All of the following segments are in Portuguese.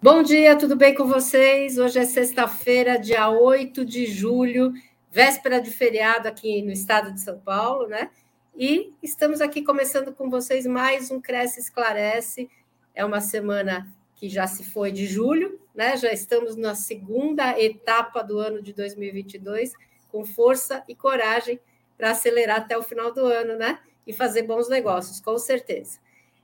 Bom dia, tudo bem com vocês? Hoje é sexta-feira, dia 8 de julho, véspera de feriado aqui no estado de São Paulo, né? E estamos aqui começando com vocês mais um Cresce Esclarece. É uma semana que já se foi de julho, né? Já estamos na segunda etapa do ano de 2022, com força e coragem para acelerar até o final do ano, né? E fazer bons negócios, com certeza.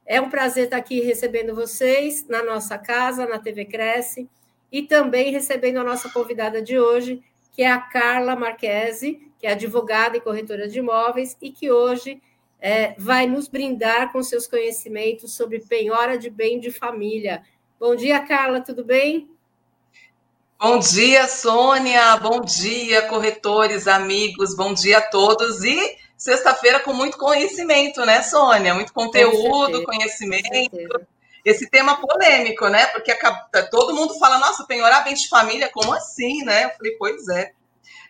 É um prazer estar aqui recebendo vocês na nossa casa, na TV Cresce, e também recebendo a nossa convidada de hoje, que é a Carla Marquesi, que é advogada e corretora de imóveis, e que hoje é, vai nos brindar com seus conhecimentos sobre penhora de bem de família. Bom dia, Carla, tudo bem? Bom dia, Sônia. Bom dia, corretores, amigos. Bom dia a todos. E sexta-feira com muito conhecimento, né, Sônia? Muito conteúdo, conhecimento. Esse tema polêmico, né? Porque todo mundo fala, nossa, penhorar bem de família, como assim, né? Eu falei, pois é.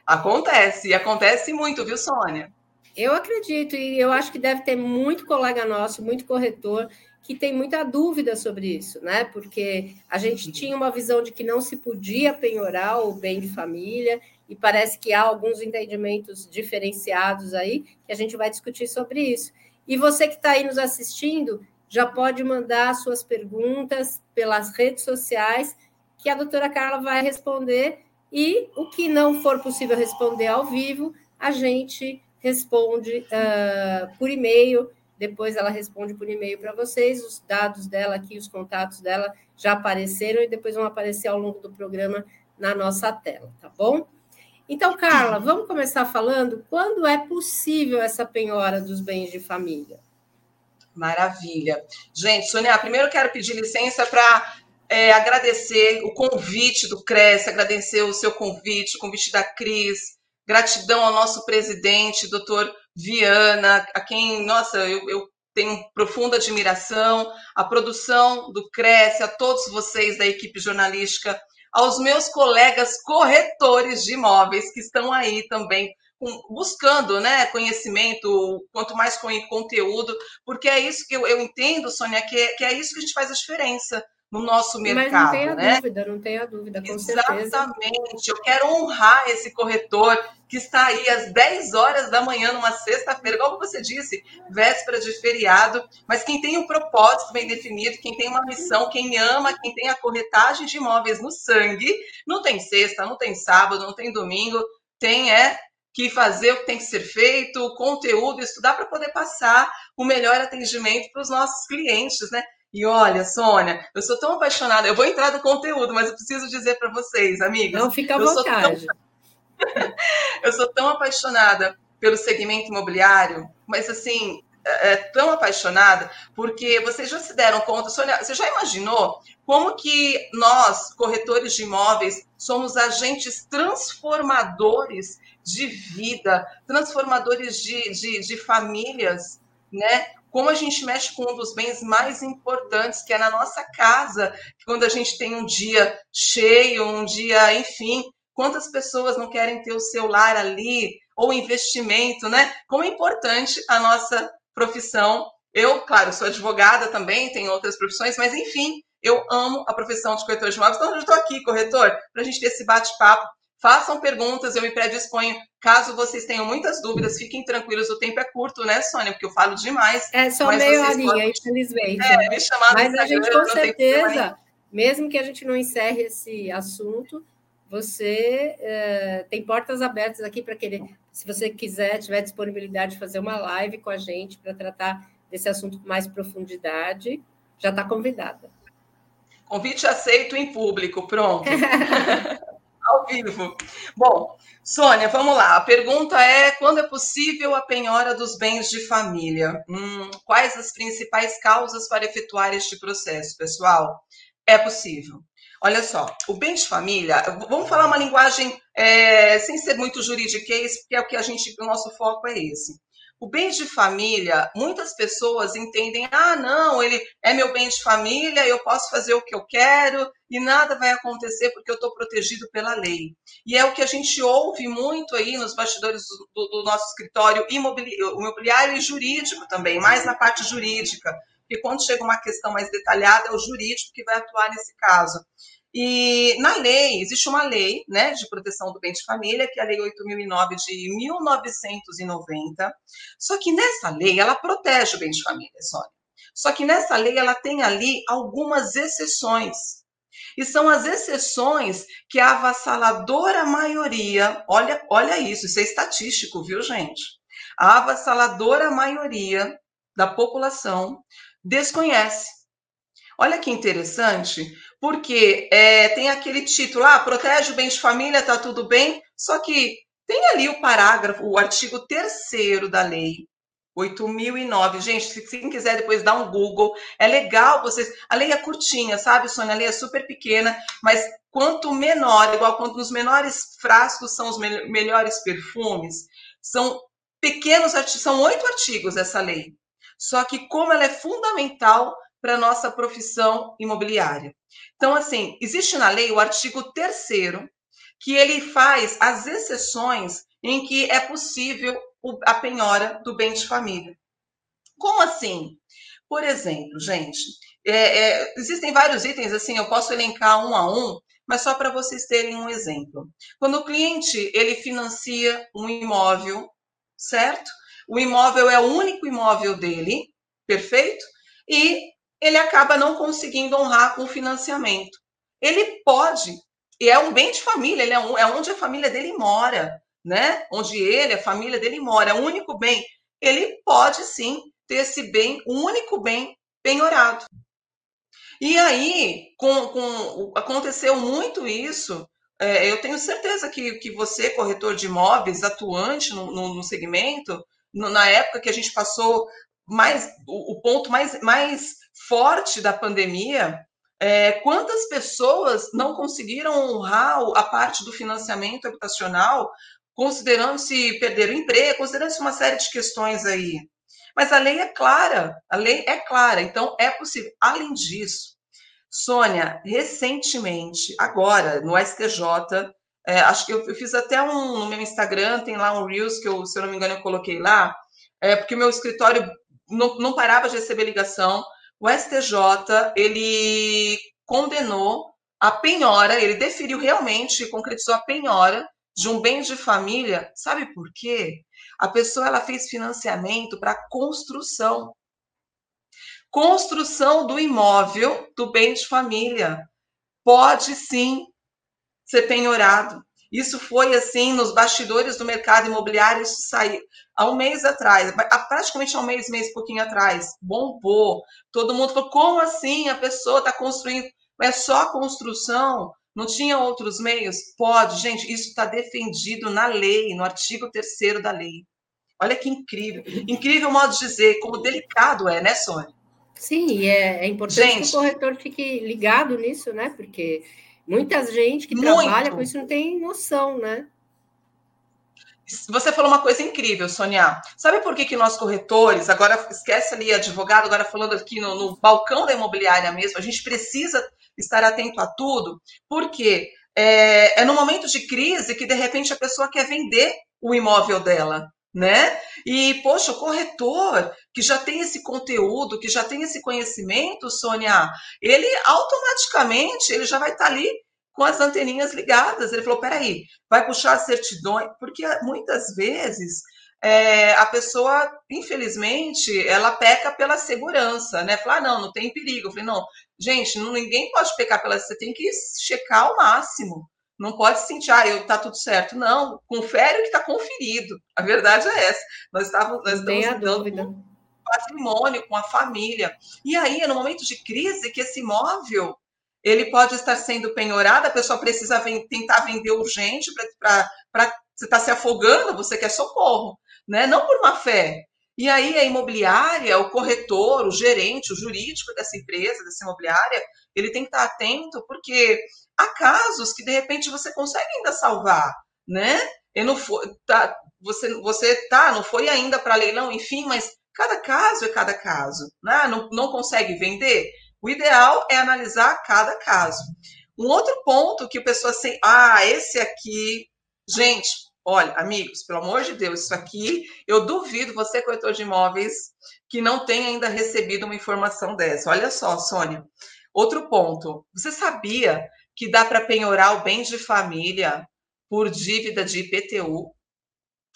Acontece, e acontece muito, viu, Sônia? Eu acredito, e eu acho que deve ter muito colega nosso, muito corretor, que tem muita dúvida sobre isso, né? Porque a gente tinha uma visão de que não se podia penhorar o bem de família, e parece que há alguns entendimentos diferenciados aí, que a gente vai discutir sobre isso. E você que está aí nos assistindo, já pode mandar suas perguntas pelas redes sociais, que a doutora Carla vai responder, e o que não for possível responder ao vivo, a gente responde uh, por e-mail, depois ela responde por e-mail para vocês, os dados dela aqui, os contatos dela já apareceram e depois vão aparecer ao longo do programa na nossa tela, tá bom? Então, Carla, vamos começar falando quando é possível essa penhora dos bens de família? Maravilha. Gente, Sônia, primeiro quero pedir licença para é, agradecer o convite do Cresce, agradecer o seu convite, o convite da Cris, gratidão ao nosso presidente, doutor Viana, a quem, nossa, eu, eu tenho profunda admiração, a produção do Cresce, a todos vocês da equipe jornalística aos meus colegas corretores de imóveis que estão aí também buscando né, conhecimento, quanto mais conteúdo, porque é isso que eu, eu entendo, Sônia, que é, que é isso que a gente faz a diferença no nosso mercado. Mas não tenha né? dúvida, não tenha dúvida, com Exatamente. certeza. Exatamente. Eu quero honrar esse corretor que está aí às 10 horas da manhã, numa sexta-feira, como você disse, véspera de feriado, mas quem tem um propósito bem definido, quem tem uma missão, quem ama, quem tem a corretagem de imóveis no sangue, não tem sexta, não tem sábado, não tem domingo, tem é que fazer o que tem que ser feito, conteúdo, estudar para poder passar o melhor atendimento para os nossos clientes, né? E olha, Sônia, eu sou tão apaixonada. Eu vou entrar no conteúdo, mas eu preciso dizer para vocês, amigas. Não fica à vontade. Tão... eu sou tão apaixonada pelo segmento imobiliário, mas assim, é, é, tão apaixonada, porque vocês já se deram conta, Sônia, você já imaginou como que nós, corretores de imóveis, somos agentes transformadores de vida, transformadores de, de, de famílias, né? Como a gente mexe com um dos bens mais importantes, que é na nossa casa, quando a gente tem um dia cheio, um dia, enfim, quantas pessoas não querem ter o seu lar ali, ou investimento, né? Como é importante a nossa profissão. Eu, claro, sou advogada também, tenho outras profissões, mas enfim, eu amo a profissão de corretor de imóveis, então eu estou aqui, corretor, para a gente ter esse bate-papo Façam perguntas, eu me predisponho. Caso vocês tenham muitas dúvidas, fiquem tranquilos, o tempo é curto, né, Sônia? Porque eu falo demais. É só meia horinha, podem... infelizmente. É, me chamar mas a gente, com certeza, mesmo que a gente não encerre esse assunto, você é, tem portas abertas aqui para querer. Se você quiser, tiver disponibilidade de fazer uma live com a gente para tratar desse assunto com mais profundidade, já está convidada. Convite aceito em público, pronto. Ao vivo. Bom, Sônia, vamos lá. A pergunta é: quando é possível a penhora dos bens de família? Hum, quais as principais causas para efetuar este processo, pessoal? É possível. Olha só, o bem de família, vamos falar uma linguagem é, sem ser muito juridiquês, porque é o que a gente, o nosso foco é esse. O bem de família, muitas pessoas entendem, ah, não, ele é meu bem de família, eu posso fazer o que eu quero e nada vai acontecer porque eu estou protegido pela lei. E é o que a gente ouve muito aí nos bastidores do, do nosso escritório imobiliário e jurídico também, mais na parte jurídica. porque quando chega uma questão mais detalhada, é o jurídico que vai atuar nesse caso. E na lei, existe uma lei né, de proteção do bem de família, que é a Lei 8.009 de 1990. Só que nessa lei, ela protege o bem de família, Sônia. Só que nessa lei, ela tem ali algumas exceções. E são as exceções que a avassaladora maioria, olha, olha isso, isso é estatístico, viu, gente? A avassaladora maioria da população desconhece. Olha que interessante, porque é, tem aquele título, ah, protege o bem de família, tá tudo bem, só que tem ali o parágrafo, o artigo 3 da lei, 8009. Gente, se quem quiser depois dar um Google, é legal vocês. A lei é curtinha, sabe, Sônia? A lei é super pequena, mas quanto menor, igual quanto os menores frascos são os me melhores perfumes, são pequenos artigos, são oito artigos essa lei. Só que como ela é fundamental para a nossa profissão imobiliária. Então, assim, existe na lei o artigo 3 que ele faz as exceções em que é possível a penhora do bem de família. Como assim? Por exemplo, gente, é, é, existem vários itens, assim, eu posso elencar um a um, mas só para vocês terem um exemplo. Quando o cliente ele financia um imóvel, certo? O imóvel é o único imóvel dele, perfeito? E ele acaba não conseguindo honrar com o financiamento. Ele pode, e é um bem de família, ele é, um, é onde a família dele mora, né? Onde ele, a família dele mora, é o único bem. Ele pode sim ter esse bem, um único bem penhorado. E aí, com, com, aconteceu muito isso. É, eu tenho certeza que, que você, corretor de imóveis, atuante no, no, no segmento, no, na época que a gente passou mais o, o ponto mais, mais forte da pandemia, é, quantas pessoas não conseguiram honrar a parte do financiamento habitacional, considerando-se perder o emprego, considerando-se uma série de questões aí. Mas a lei é clara, a lei é clara, então é possível. Além disso, Sônia, recentemente, agora, no STJ, é, acho que eu, eu, fiz até um no meu Instagram, tem lá um Reels que eu, se eu não me engano, eu coloquei lá, é, porque o meu escritório não, não parava de receber ligação o STJ ele condenou a penhora, ele deferiu realmente, concretizou a penhora de um bem de família. Sabe por quê? A pessoa ela fez financiamento para construção. Construção do imóvel do bem de família. Pode sim ser penhorado. Isso foi assim nos bastidores do mercado imobiliário, isso saiu há um mês atrás, praticamente há um mês, mês pouquinho atrás, bombou. Todo mundo falou: como assim a pessoa está construindo? É só construção? Não tinha outros meios? Pode, gente, isso está defendido na lei, no artigo 3 da lei. Olha que incrível. Incrível modo de dizer, como delicado é, né, Sônia? Sim, é, é importante gente, que o corretor fique ligado nisso, né? Porque Muita gente que Muito. trabalha com isso não tem noção, né? Você falou uma coisa incrível, Sonia. Sabe por que, que nós corretores, agora esquece ali advogado, agora falando aqui no, no balcão da imobiliária mesmo, a gente precisa estar atento a tudo, porque é, é no momento de crise que de repente a pessoa quer vender o imóvel dela né? E, poxa, o corretor que já tem esse conteúdo, que já tem esse conhecimento, Sônia, ele automaticamente ele já vai estar tá ali com as anteninhas ligadas. Ele falou: peraí, vai puxar certidões, porque muitas vezes é, a pessoa, infelizmente, ela peca pela segurança, né? Fala, ah, não, não tem perigo. Eu falei, não, gente, ninguém pode pecar pela. Você tem que checar ao máximo. Não pode sentir, ah, eu tá tudo certo. Não, confere o que está conferido. A verdade é essa. Nós estávamos, nós estamos a dúvida. com patrimônio, com a família. E aí, é no momento de crise, que esse imóvel ele pode estar sendo penhorado, a pessoa precisa tentar vender urgente para você está se afogando, você quer socorro, né? Não por má fé. E aí a imobiliária, o corretor, o gerente, o jurídico dessa empresa, dessa imobiliária, ele tem que estar atento, porque há casos que de repente você consegue ainda salvar, né? E não foi, tá, você, você tá, não foi ainda para leilão, enfim, mas cada caso é cada caso, né? Não, não consegue vender. O ideal é analisar cada caso. Um outro ponto que o pessoal assim, ah, esse aqui, gente, Olha, amigos, pelo amor de Deus, isso aqui, eu duvido você, corretor de imóveis, que não tenha ainda recebido uma informação dessa. Olha só, Sônia. Outro ponto. Você sabia que dá para penhorar o bem de família por dívida de IPTU?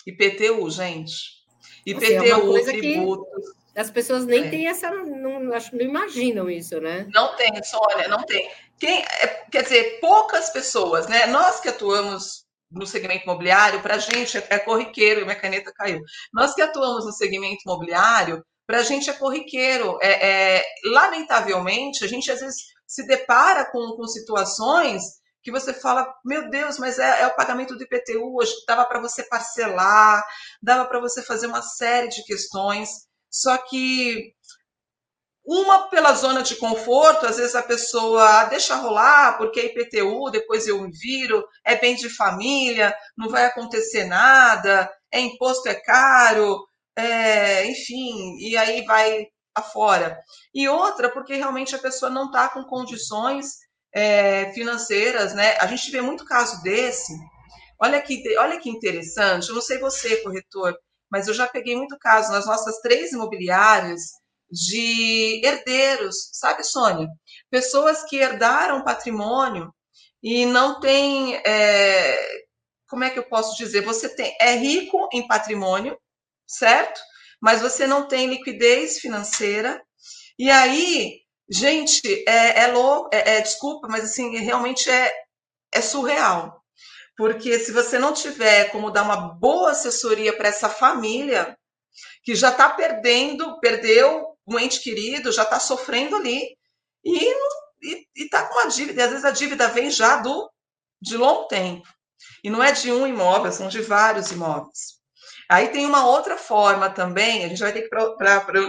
IPTU, gente. IPTU, é tributos. As pessoas nem é. têm essa, não, acho, não imaginam isso, né? Não tem, Sônia, não tem. Quem, é, quer dizer, poucas pessoas, né? Nós que atuamos no segmento imobiliário, para a gente é, é corriqueiro, minha caneta caiu. Nós que atuamos no segmento imobiliário, para a gente é corriqueiro. É, é, lamentavelmente, a gente às vezes se depara com, com situações que você fala, meu Deus, mas é, é o pagamento do IPTU, hoje dava para você parcelar, dava para você fazer uma série de questões, só que uma pela zona de conforto, às vezes a pessoa deixa rolar, porque é IPTU, depois eu me viro, é bem de família, não vai acontecer nada, é imposto é caro, é, enfim, e aí vai afora. E outra, porque realmente a pessoa não está com condições é, financeiras, né? A gente vê muito caso desse. Olha que, olha que interessante, eu não sei você, corretor, mas eu já peguei muito caso nas nossas três imobiliárias de herdeiros, sabe, Sônia? Pessoas que herdaram patrimônio e não tem. É, como é que eu posso dizer? Você tem, é rico em patrimônio, certo? Mas você não tem liquidez financeira. E aí, gente, é, é louco, é, é, desculpa, mas assim, realmente é, é surreal. Porque se você não tiver como dar uma boa assessoria para essa família, que já está perdendo, perdeu um ente querido, já está sofrendo ali, e está com uma dívida, e às vezes a dívida vem já do de longo tempo. E não é de um imóvel, são de vários imóveis. Aí tem uma outra forma também, a gente vai ter que. Pra, pra, pra,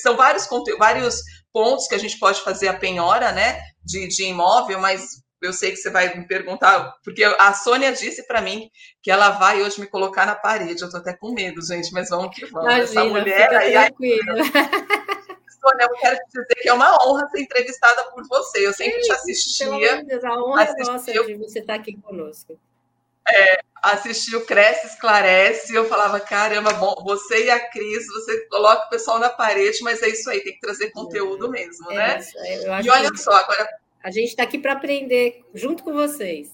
são vários, vários pontos que a gente pode fazer a penhora né, de, de imóvel, mas eu sei que você vai me perguntar, porque a Sônia disse para mim que ela vai hoje me colocar na parede. Eu estou até com medo, gente, mas vamos que vamos. Imagina, Essa mulher aí. aí Sônia, eu quero te dizer que é uma honra ser entrevistada por você. Eu sempre te assistia. Deus, a honra é nossa de você estar aqui conosco. É, assisti o Cresce Esclarece, eu falava, caramba, bom, você e a Cris, você coloca o pessoal na parede, mas é isso aí, tem que trazer conteúdo é, mesmo, é né? Isso, e olha que só, agora. A gente está aqui para aprender junto com vocês.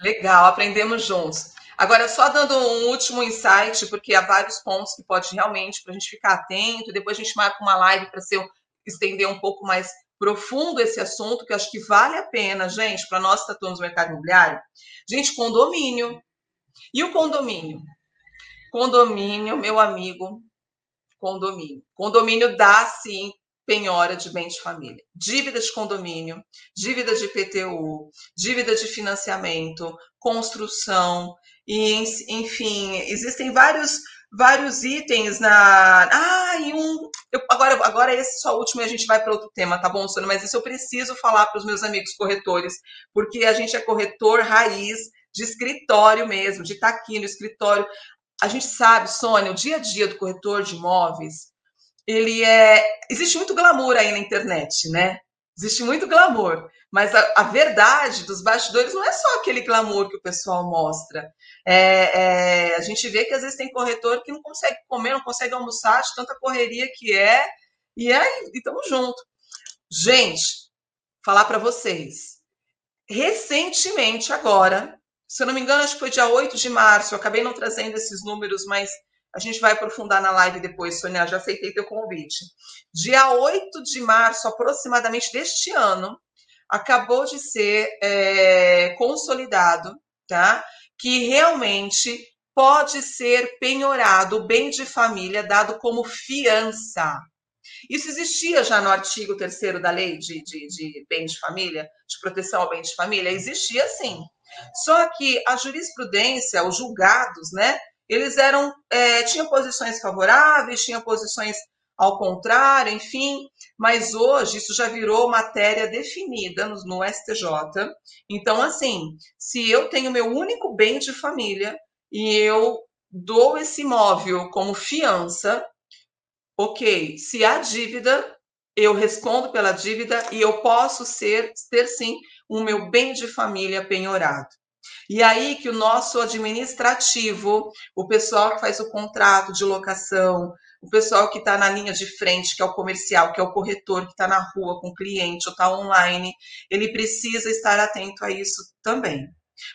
Legal, aprendemos juntos. Agora, só dando um último insight, porque há vários pontos que pode realmente, para a gente ficar atento, depois a gente marca uma live para estender um pouco mais profundo esse assunto, que eu acho que vale a pena, gente, para nós que atuamos no mercado imobiliário. Gente, condomínio. E o condomínio? Condomínio, meu amigo, condomínio. Condomínio dá, sim, penhora de bem de família. Dívida de condomínio, dívida de IPTU, dívida de financiamento, construção, e, enfim, existem vários vários itens na. Ah, e um. Eu, agora, agora esse só último e a gente vai para outro tema, tá bom, Sônia? Mas isso eu preciso falar para os meus amigos corretores, porque a gente é corretor raiz de escritório mesmo, de estar tá aqui no escritório. A gente sabe, Sônia, o dia a dia do corretor de imóveis, ele é. Existe muito glamour aí na internet, né? Existe muito glamour, mas a, a, verdade dos bastidores não é só aquele glamour que o pessoal mostra. É, é, a gente vê que às vezes tem corretor que não consegue comer, não consegue almoçar de tanta correria que é, e aí estamos junto. Gente, falar para vocês. Recentemente, agora, se eu não me engano, acho que foi dia 8 de março, eu acabei não trazendo esses números, mas a gente vai aprofundar na live depois, Sônia, já aceitei teu convite. Dia 8 de março, aproximadamente deste ano, acabou de ser é, consolidado, tá? Que realmente pode ser penhorado o bem de família dado como fiança. Isso existia já no artigo 3 da lei de, de, de bem de família, de proteção ao bem de família? Existia sim. Só que a jurisprudência, os julgados, né, eles eram é, tinham posições favoráveis, tinham posições ao contrário, enfim, mas hoje isso já virou matéria definida no, no STJ. Então, assim, se eu tenho meu único bem de família e eu dou esse imóvel como fiança, ok, se há dívida, eu respondo pela dívida e eu posso ser ter sim o meu bem de família penhorado. E aí que o nosso administrativo, o pessoal que faz o contrato de locação, o pessoal que está na linha de frente, que é o comercial, que é o corretor, que está na rua com o cliente ou está online, ele precisa estar atento a isso também.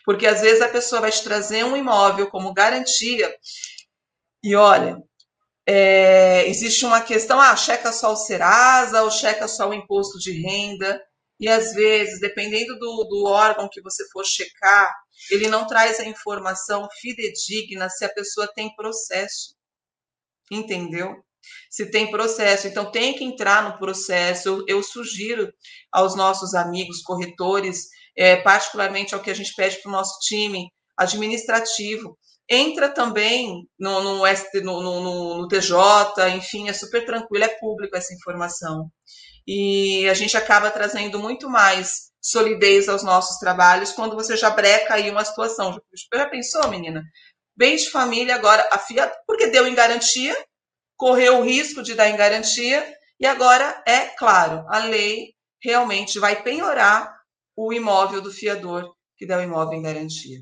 Porque às vezes a pessoa vai te trazer um imóvel como garantia e olha, é, existe uma questão, ah, checa só o Serasa ou checa só o imposto de renda. E às vezes, dependendo do, do órgão que você for checar, ele não traz a informação fidedigna se a pessoa tem processo. Entendeu? Se tem processo. Então, tem que entrar no processo. Eu, eu sugiro aos nossos amigos corretores, é, particularmente ao que a gente pede para o nosso time administrativo, entra também no, no, no, no, TJ, enfim, é super tranquilo, é público essa informação. E a gente acaba trazendo muito mais solidez aos nossos trabalhos quando você já breca aí uma situação. Já pensou, menina? Bem de família, agora a FIA, porque deu em garantia, correu o risco de dar em garantia, e agora é claro, a lei realmente vai penhorar o imóvel do fiador que deu o imóvel em garantia.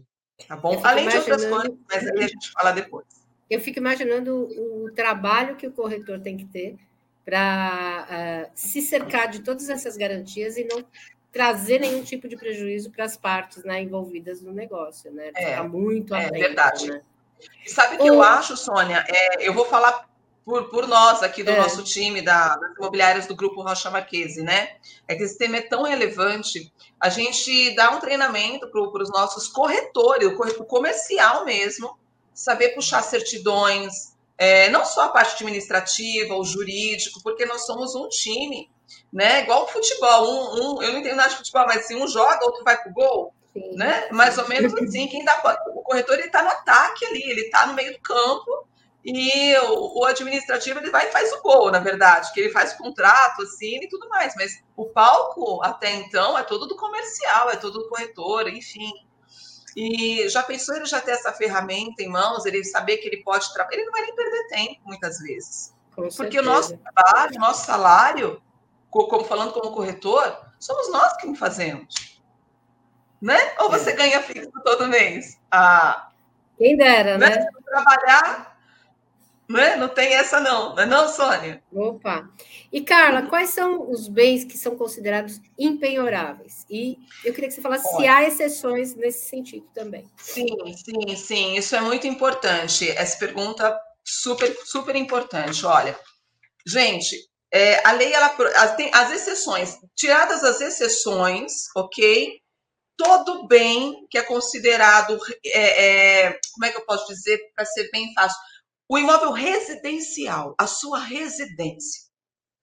Tá bom? Além de outras coisas, mas aí a gente fala depois. Eu fico imaginando o trabalho que o corretor tem que ter para uh, eh, se cercar de todas essas garantias e não trazer nenhum tipo de prejuízo para as partes né, envolvidas no negócio, né? É, muito é verdade. Né? Sabe o que eu acho, Sônia? É, eu vou falar por, por nós aqui do é. nosso time da, das imobiliárias do Grupo Rocha Marquese, né? É que esse tema é tão relevante. A gente dá um treinamento para os nossos corretores, o corretor comercial mesmo, saber puxar certidões, é, não só a parte administrativa, o jurídico, porque nós somos um time, né? Igual o futebol, um, um eu não entendo nada de futebol, mas assim, um joga, outro vai pro gol, Sim. né? Mais ou menos assim, quem dá o corretor ele está no ataque ali, ele está no meio do campo e o, o, administrativo ele vai e faz o gol, na verdade, que ele faz o contrato, assim e tudo mais. Mas o palco, até então, é todo do comercial, é todo do corretor, enfim. E já pensou ele já ter essa ferramenta em mãos, ele saber que ele pode trabalhar, ele não vai nem perder tempo, muitas vezes. Porque o nosso trabalho, o nosso salário, como falando como corretor, somos nós que fazemos. Né? Ou você é. ganha fixo todo mês? Ah, Quem dera, né? né? Trabalhar né? Não tem essa não, não é não, Sônia? Opa! E, Carla, quais são os bens que são considerados impenhoráveis? E eu queria que você falasse Olha. se há exceções nesse sentido também. Sim, sim, sim. Isso é muito importante. Essa pergunta super, super importante. Olha, gente, é, a lei, ela tem as exceções. Tiradas as exceções, ok? Todo bem que é considerado, é, é, como é que eu posso dizer, para ser bem fácil, o imóvel residencial, a sua residência,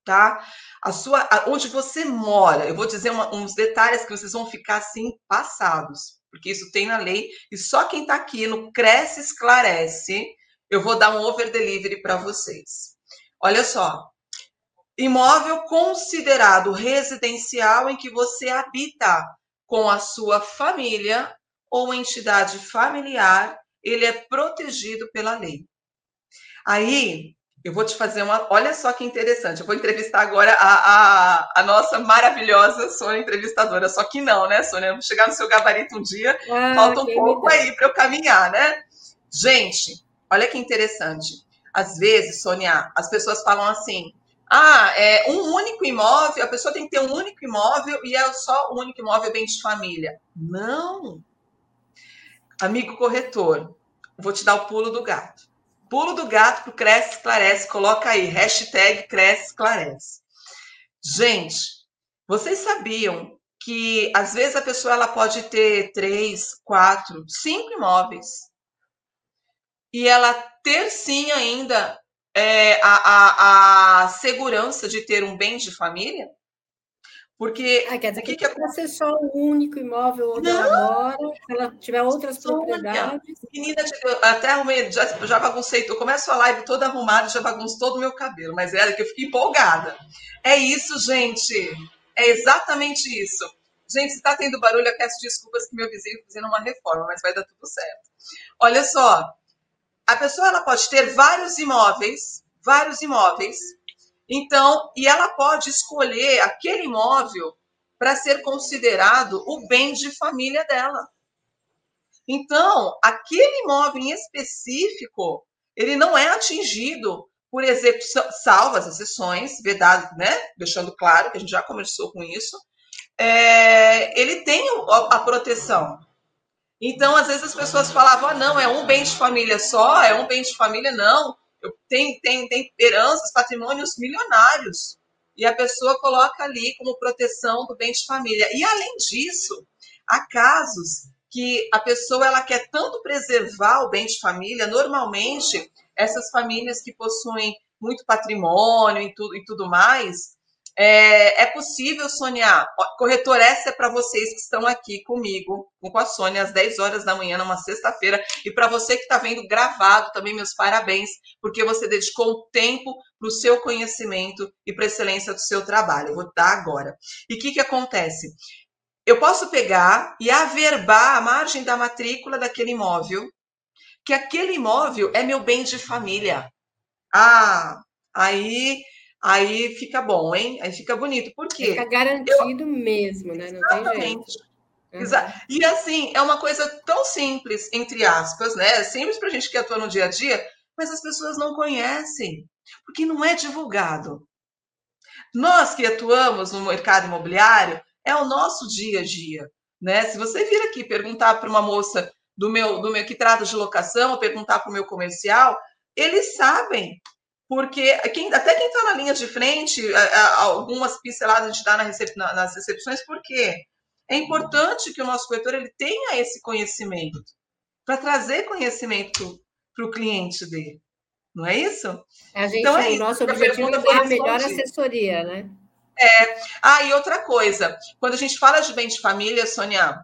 tá? A sua, onde você mora. Eu vou dizer uma, uns detalhes que vocês vão ficar assim passados, porque isso tem na lei e só quem está aqui no Cresce Esclarece, eu vou dar um over delivery para vocês. Olha só, imóvel considerado residencial em que você habita com a sua família ou entidade familiar, ele é protegido pela lei. Aí, eu vou te fazer uma. Olha só que interessante. Eu vou entrevistar agora a, a, a nossa maravilhosa Sônia entrevistadora. Só que não, né, Sônia? Eu vou chegar no seu gabarito um dia, ah, falta um pouco aí para eu caminhar, né? Gente, olha que interessante. Às vezes, Sônia, as pessoas falam assim: ah, é um único imóvel, a pessoa tem que ter um único imóvel e é só o único imóvel bem de família. Não. Amigo corretor, vou te dar o pulo do gato. Pulo do gato pro Cresce Esclarece. Coloca aí, hashtag Cresce Esclarece. Gente, vocês sabiam que às vezes a pessoa ela pode ter três, quatro, cinco imóveis e ela ter sim ainda é, a, a, a segurança de ter um bem de família? Porque. Ah, quer dizer que, que, que ser só um único imóvel onde ela mora, se ela tiver outras propriedades. Menina, até arrumei, já, já baguncei, eu começo a live toda arrumada, já bagunço todo o meu cabelo, mas é que eu fiquei empolgada. É isso, gente. É exatamente isso. Gente, se está tendo barulho, eu peço desculpas que meu vizinho tá fazendo uma reforma, mas vai dar tudo certo. Olha só, a pessoa ela pode ter vários imóveis, vários imóveis, então, e ela pode escolher aquele imóvel para ser considerado o bem de família dela. Então, aquele imóvel em específico, ele não é atingido por execução, salvas as exceções, vedado, né? Deixando claro que a gente já começou com isso. É, ele tem a proteção. Então, às vezes as pessoas falavam, ah, não, é um bem de família só, é um bem de família, não. Tem, tem, tem heranças, patrimônios milionários. E a pessoa coloca ali como proteção do bem de família. E além disso, há casos que a pessoa ela quer tanto preservar o bem de família, normalmente essas famílias que possuem muito patrimônio e tudo, e tudo mais, é, é possível sonhar. Corretor, essa é para vocês que estão aqui comigo, com a Sônia, às 10 horas da manhã, numa sexta-feira. E para você que está vendo gravado também, meus parabéns, porque você dedicou tempo para o seu conhecimento e para a excelência do seu trabalho. Eu vou dar agora. E o que, que acontece? Eu posso pegar e averbar a margem da matrícula daquele imóvel, que aquele imóvel é meu bem de família. Ah, aí aí fica bom, hein? Aí fica bonito. Por quê? Fica garantido eu... mesmo, né? Não Exatamente. Uhum. E assim, é uma coisa tão simples, entre aspas, né? Simples para a gente que atua no dia a dia, mas as pessoas não conhecem, porque não é divulgado. Nós que atuamos no mercado imobiliário, é o nosso dia a dia, né? Se você vir aqui perguntar para uma moça do meu, do meu que trata de locação, ou perguntar para o meu comercial, eles sabem porque quem, até quem está na linha de frente, algumas pinceladas a gente dá nas recepções, porque é importante que o nosso corretor ele tenha esse conhecimento, para trazer conhecimento para o cliente dele. Não é isso? A gente, então, é o nosso objetivo é dar a melhor assessoria, né? É. Ah, e outra coisa, quando a gente fala de bem de família, Sônia,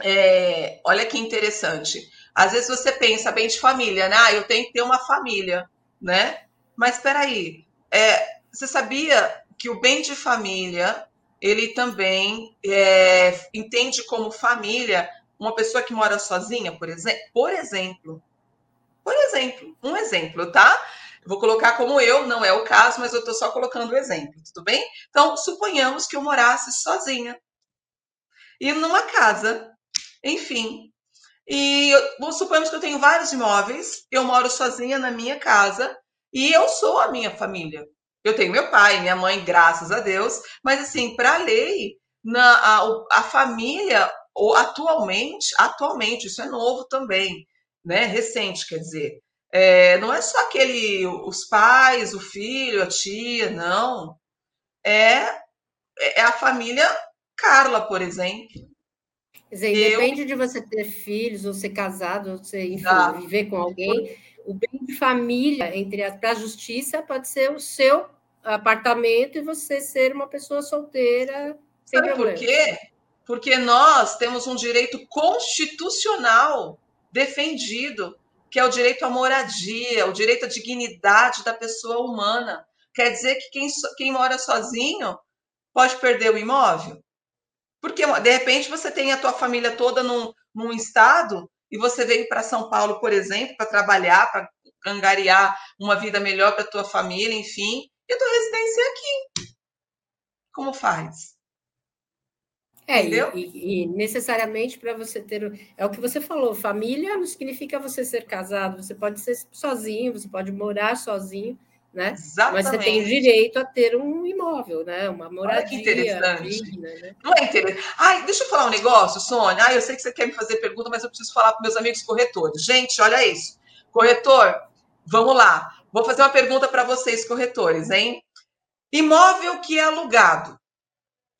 é, olha que interessante. Às vezes você pensa bem de família, né? Ah, eu tenho que ter uma família, né? Mas espera aí, é, você sabia que o bem de família ele também é, entende como família uma pessoa que mora sozinha, por exemplo? Por exemplo, por exemplo, um exemplo, tá? Vou colocar como eu, não é o caso, mas eu estou só colocando o exemplo, tudo bem? Então, suponhamos que eu morasse sozinha e numa casa, enfim. E eu, suponhamos que eu tenho vários imóveis, eu moro sozinha na minha casa e eu sou a minha família. Eu tenho meu pai, minha mãe, graças a Deus, mas assim, para a lei, na, a, a família, ou atualmente, atualmente, isso é novo também, né? Recente, quer dizer. É, não é só aquele, os pais, o filho, a tia, não. É, é a família Carla, por exemplo. Quer dizer, independe de você ter filhos, ou ser casado, ou ser, enfim, ah, viver com alguém, o bem de família, entre para a justiça, pode ser o seu apartamento e você ser uma pessoa solteira. Sabe por quê? Porque nós temos um direito constitucional defendido, que é o direito à moradia, o direito à dignidade da pessoa humana. Quer dizer que quem, quem mora sozinho pode perder o imóvel? Porque, de repente, você tem a tua família toda num, num estado e você veio para São Paulo, por exemplo, para trabalhar, para angariar uma vida melhor para a tua família, enfim, e a tua residência é aqui. Como faz? É, e, e, necessariamente para você ter. É o que você falou, família não significa você ser casado, você pode ser sozinho, você pode morar sozinho, né? Exatamente. Mas você tem direito a ter um imóvel, né? Uma moradia digna, né? Não é interessante. Ai, deixa eu falar um negócio, Sônia. Ai, eu sei que você quer me fazer pergunta, mas eu preciso falar para meus amigos corretores. Gente, olha isso. Corretor, vamos lá. Vou fazer uma pergunta para vocês, corretores, hein? Imóvel que é alugado.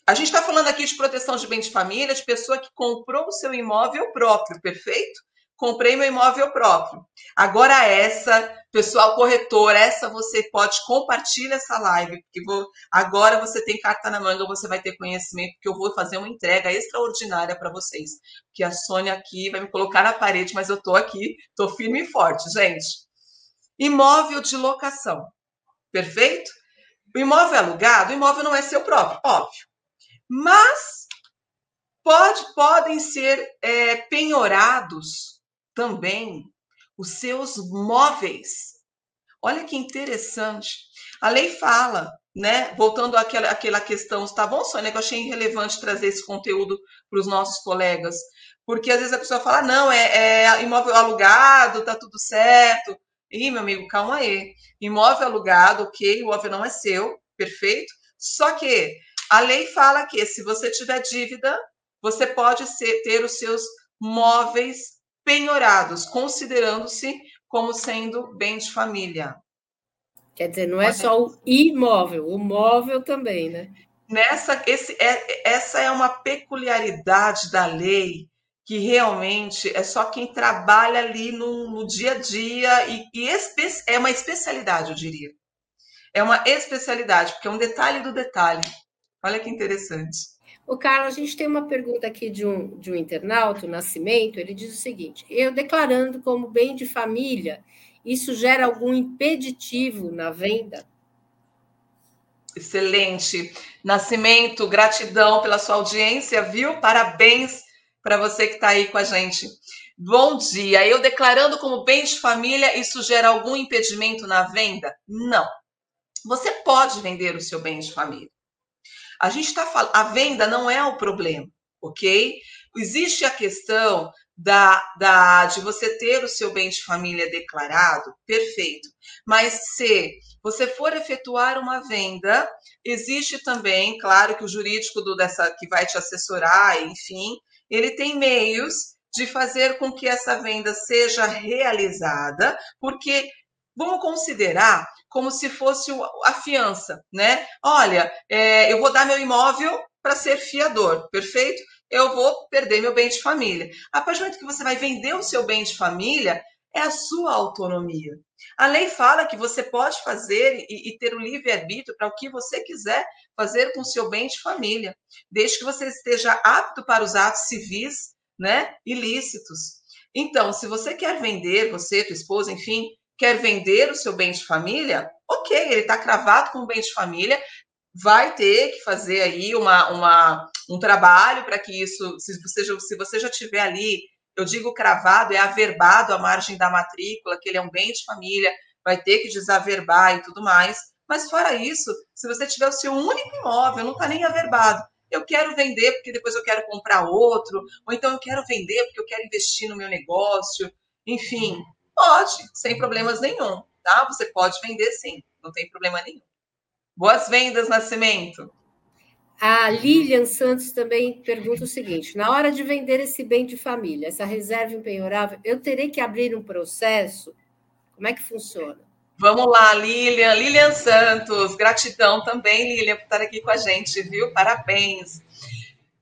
A gente está falando aqui de proteção de bem de família, de pessoa que comprou o seu imóvel próprio, perfeito? comprei meu imóvel próprio. Agora essa, pessoal corretor, essa você pode compartilhar essa live, porque vou, agora você tem carta na manga, você vai ter conhecimento, porque eu vou fazer uma entrega extraordinária para vocês. Que a Sônia aqui vai me colocar na parede, mas eu estou aqui, estou firme e forte, gente. Imóvel de locação, perfeito? O imóvel alugado, o imóvel não é seu próprio, óbvio. Mas pode, podem ser é, penhorados também os seus móveis. Olha que interessante. A lei fala, né? Voltando àquela, àquela questão, tá bom, Sônia, que eu achei relevante trazer esse conteúdo para os nossos colegas. Porque às vezes a pessoa fala, não, é, é imóvel alugado, tá tudo certo. Ih, meu amigo, calma aí. Imóvel alugado, ok, o imóvel não é seu, perfeito. Só que a lei fala que se você tiver dívida, você pode ser, ter os seus móveis penhorados, considerando-se como sendo bem de família. Quer dizer, não é só o imóvel, o móvel também, né? Nessa, esse, é, essa é uma peculiaridade da lei que realmente é só quem trabalha ali no, no dia a dia e, e é uma especialidade, eu diria. É uma especialidade, porque é um detalhe do detalhe. Olha que interessante. O Carlos, a gente tem uma pergunta aqui de um, de um internauta, o Nascimento, ele diz o seguinte: eu declarando como bem de família, isso gera algum impeditivo na venda? Excelente. Nascimento, gratidão pela sua audiência, viu? Parabéns para você que está aí com a gente. Bom dia. Eu declarando como bem de família, isso gera algum impedimento na venda? Não. Você pode vender o seu bem de família. A gente está falando, a venda não é o problema, ok? Existe a questão da, da, de você ter o seu bem de família declarado, perfeito. Mas se você for efetuar uma venda, existe também, claro, que o jurídico do, dessa que vai te assessorar, enfim, ele tem meios de fazer com que essa venda seja realizada, porque vamos considerar como se fosse a fiança, né? Olha, é, eu vou dar meu imóvel para ser fiador, perfeito? Eu vou perder meu bem de família. A partir do momento que você vai vender o seu bem de família, é a sua autonomia. A lei fala que você pode fazer e, e ter o livre-arbítrio para o que você quiser fazer com o seu bem de família, desde que você esteja apto para os atos civis, né, ilícitos. Então, se você quer vender, você, tua esposa, enfim, quer vender o seu bem de família, ok, ele está cravado com o bem de família, vai ter que fazer aí uma, uma um trabalho para que isso, se você, se você já tiver ali eu digo cravado, é averbado à margem da matrícula, que ele é um bem de família, vai ter que desaverbar e tudo mais. Mas fora isso, se você tiver o seu único imóvel, não está nem averbado, eu quero vender porque depois eu quero comprar outro, ou então eu quero vender porque eu quero investir no meu negócio, enfim, pode, sem problemas nenhum, tá? Você pode vender sim, não tem problema nenhum. Boas vendas, Nascimento! A Lilian Santos também pergunta o seguinte: na hora de vender esse bem de família, essa reserva impenhorável, eu terei que abrir um processo? Como é que funciona? Vamos lá, Lilian. Lilian Santos, gratidão também, Lilian, por estar aqui com a gente, viu? Parabéns.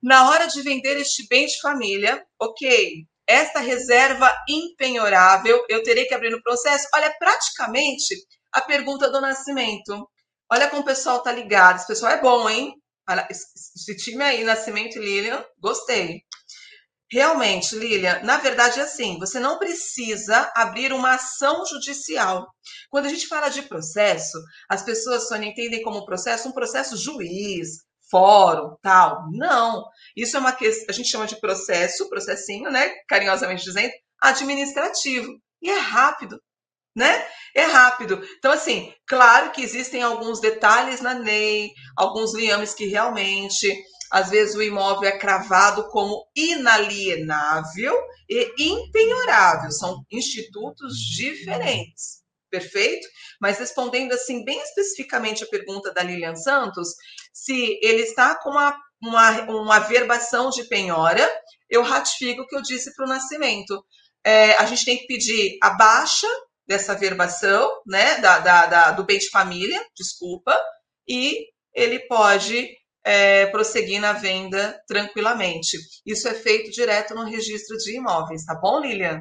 Na hora de vender este bem de família, ok, esta reserva impenhorável, eu terei que abrir no processo? Olha, praticamente a pergunta do nascimento. Olha como o pessoal tá ligado. Esse pessoal é bom, hein? Esse time aí, Nascimento e Lilian, gostei. Realmente, Lilian, na verdade é assim, você não precisa abrir uma ação judicial. Quando a gente fala de processo, as pessoas só entendem como processo um processo juiz, fórum, tal. Não. Isso é uma questão, a gente chama de processo, processinho, né, carinhosamente dizendo, administrativo. E é rápido né? É rápido. Então, assim, claro que existem alguns detalhes na lei, alguns liames que realmente, às vezes, o imóvel é cravado como inalienável e impenhorável. São institutos diferentes. Perfeito? Mas respondendo assim bem especificamente a pergunta da Lilian Santos, se ele está com uma, uma, uma de penhora, eu ratifico o que eu disse para o nascimento. É, a gente tem que pedir a baixa dessa verbação, né, da, da, da, do bem de família, desculpa, e ele pode é, prosseguir na venda tranquilamente. Isso é feito direto no registro de imóveis, tá bom, Lilian?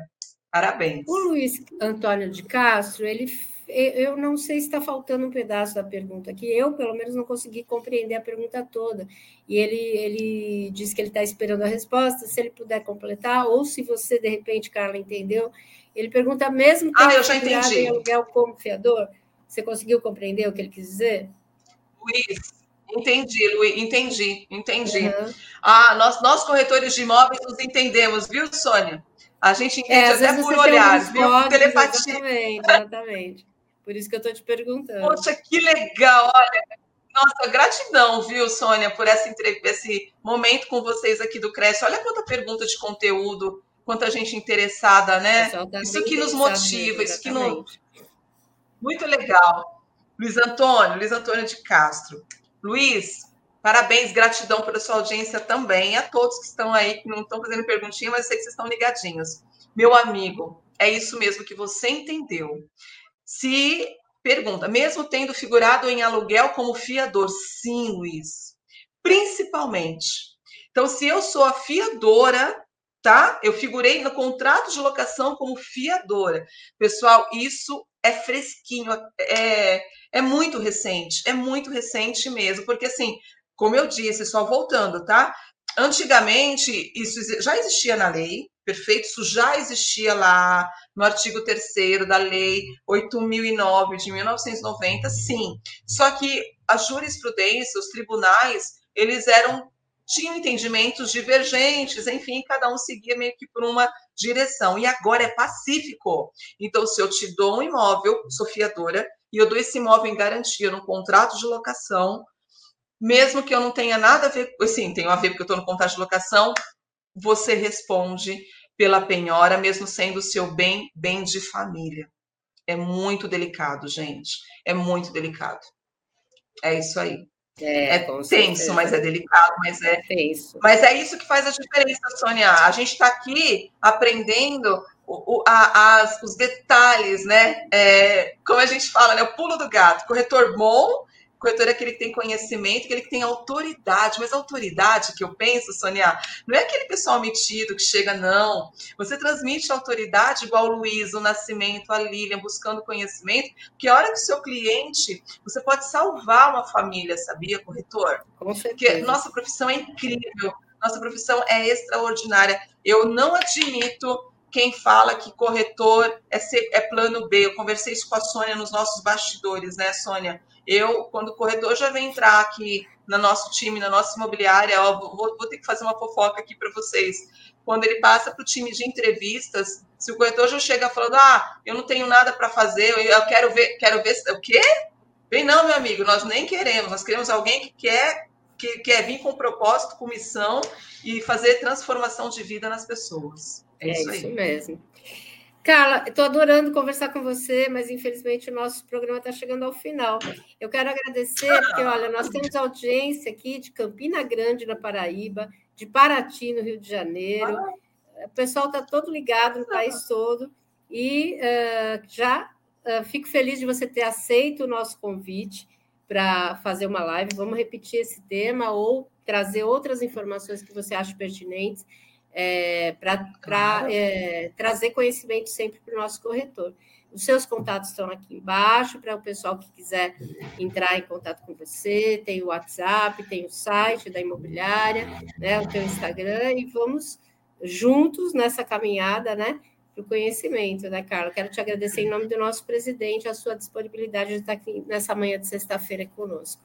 Parabéns. O Luiz Antônio de Castro, ele eu não sei se está faltando um pedaço da pergunta aqui. Eu, pelo menos, não consegui compreender a pergunta toda. E ele, ele disse que ele está esperando a resposta. Se ele puder completar, ou se você, de repente, Carla, entendeu, ele pergunta mesmo ah, eu já entendi. em aluguel como fiador. Você conseguiu compreender o que ele quis dizer? Luiz, entendi, Luiz, entendi, entendi. Uhum. Ah, nós, nós corretores de imóveis nos entendemos, viu, Sônia? A gente entende é, até por olhar, viu? Códigos, Telepatia. Exatamente, exatamente. Por isso que eu estou te perguntando. Poxa, que legal! Olha, Nossa, gratidão, viu, Sônia, por essa esse momento com vocês aqui do Cresce. Olha quanta pergunta de conteúdo, quanta gente interessada, né? Tá isso que nos motiva, isso que nos. Muito legal. Luiz Antônio, Luiz Antônio de Castro. Luiz, parabéns, gratidão pela sua audiência também, a todos que estão aí, que não estão fazendo perguntinha, mas sei que vocês estão ligadinhos. Meu amigo, é isso mesmo que você entendeu. Se pergunta, mesmo tendo figurado em aluguel como fiador, sim, Luiz, principalmente. Então, se eu sou a fiadora, tá? Eu figurei no contrato de locação como fiadora. Pessoal, isso é fresquinho, é, é muito recente, é muito recente mesmo, porque assim, como eu disse, só voltando, tá? Antigamente, isso já existia na lei, perfeito? Isso já existia lá no artigo 3 da Lei 8009 de 1990, sim. Só que a jurisprudência, os tribunais, eles eram tinham entendimentos divergentes, enfim, cada um seguia meio que por uma direção. E agora é pacífico. Então, se eu te dou um imóvel, sou fiadora, e eu dou esse imóvel em garantia no contrato de locação, mesmo que eu não tenha nada a ver, sim, tenho a ver porque eu estou no contrato de locação, você responde pela penhora, mesmo sendo o seu bem, bem de família. É muito delicado, gente. É muito delicado. É isso aí. É, é tenso, certeza. mas é delicado, mas é, tenso. Mas é isso que faz a diferença, Sônia. A gente está aqui aprendendo o, o, a, as, os detalhes, né? É, como a gente fala, né? O pulo do gato. Corretor bom corretor é aquele que tem conhecimento, aquele que tem autoridade. Mas a autoridade que eu penso, Sônia, não é aquele pessoal metido que chega, não. Você transmite autoridade igual o Luiz, o Nascimento, a Lilian, buscando conhecimento, porque a hora que o seu cliente, você pode salvar uma família, sabia, corretor? Com certeza. Porque nossa profissão é incrível, nossa profissão é extraordinária. Eu não admito quem fala que corretor é, ser, é plano B. Eu conversei isso com a Sônia nos nossos bastidores, né, Sônia? Eu, quando o corretor já vem entrar aqui no nosso time, na nossa imobiliária, ó, vou, vou ter que fazer uma fofoca aqui para vocês. Quando ele passa para o time de entrevistas, se o corretor já chega falando, ah, eu não tenho nada para fazer, eu quero ver, quero ver, o quê? Bem, não, meu amigo, nós nem queremos, nós queremos alguém que quer, que quer vir com propósito, com missão e fazer transformação de vida nas pessoas. É, é isso, isso mesmo. Carla, estou adorando conversar com você, mas infelizmente o nosso programa está chegando ao final. Eu quero agradecer, porque olha, nós temos audiência aqui de Campina Grande, na Paraíba, de Paraty, no Rio de Janeiro. O pessoal está todo ligado no país todo e uh, já uh, fico feliz de você ter aceito o nosso convite para fazer uma live. Vamos repetir esse tema ou trazer outras informações que você acha pertinentes é, para claro. é, trazer conhecimento sempre para o nosso corretor. Os seus contatos estão aqui embaixo para o pessoal que quiser entrar em contato com você. Tem o WhatsApp, tem o site da imobiliária, né, o teu Instagram, e vamos juntos nessa caminhada, né? Para o conhecimento, né, Carla? Quero te agradecer em nome do nosso presidente a sua disponibilidade de estar aqui nessa manhã de sexta-feira conosco.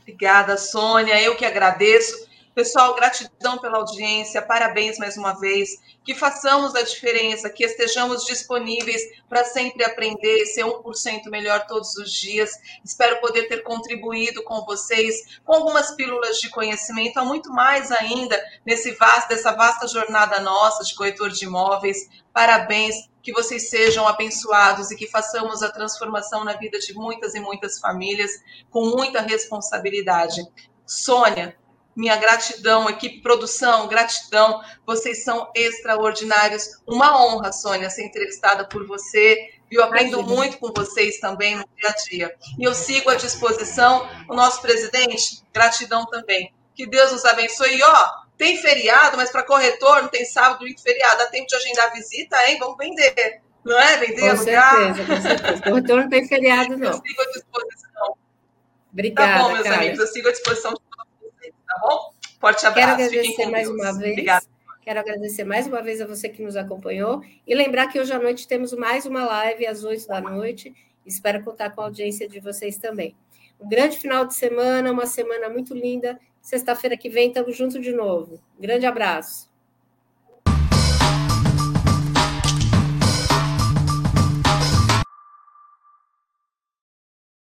Obrigada, Sônia. Eu que agradeço. Pessoal, gratidão pela audiência, parabéns mais uma vez. Que façamos a diferença, que estejamos disponíveis para sempre aprender, ser 1% melhor todos os dias. Espero poder ter contribuído com vocês com algumas pílulas de conhecimento, há muito mais ainda nesse vasto, dessa vasta jornada nossa de corretor de imóveis. Parabéns, que vocês sejam abençoados e que façamos a transformação na vida de muitas e muitas famílias com muita responsabilidade. Sônia, minha gratidão, equipe produção, gratidão. Vocês são extraordinários. Uma honra, Sônia, ser entrevistada por você. Eu aprendo muito com vocês também no dia a dia. E eu sigo à disposição. O nosso presidente, gratidão também. Que Deus nos abençoe. E, ó, tem feriado, mas para corretor não tem sábado e feriado. Dá tempo de agendar visita, hein? Vamos vender. Não é? Vender, com certeza, com certeza. Corretor não tem feriado, não. Eu sigo à disposição. Obrigada, Tá bom, meus Carla. amigos. Eu sigo à disposição de tá bom? Forte abraço. Quero agradecer mais uma vez. Obrigada. Quero agradecer mais uma vez a você que nos acompanhou e lembrar que hoje à noite temos mais uma live às oito da noite. Espero contar com a audiência de vocês também. Um grande final de semana, uma semana muito linda. Sexta-feira que vem estamos juntos de novo. Um grande abraço.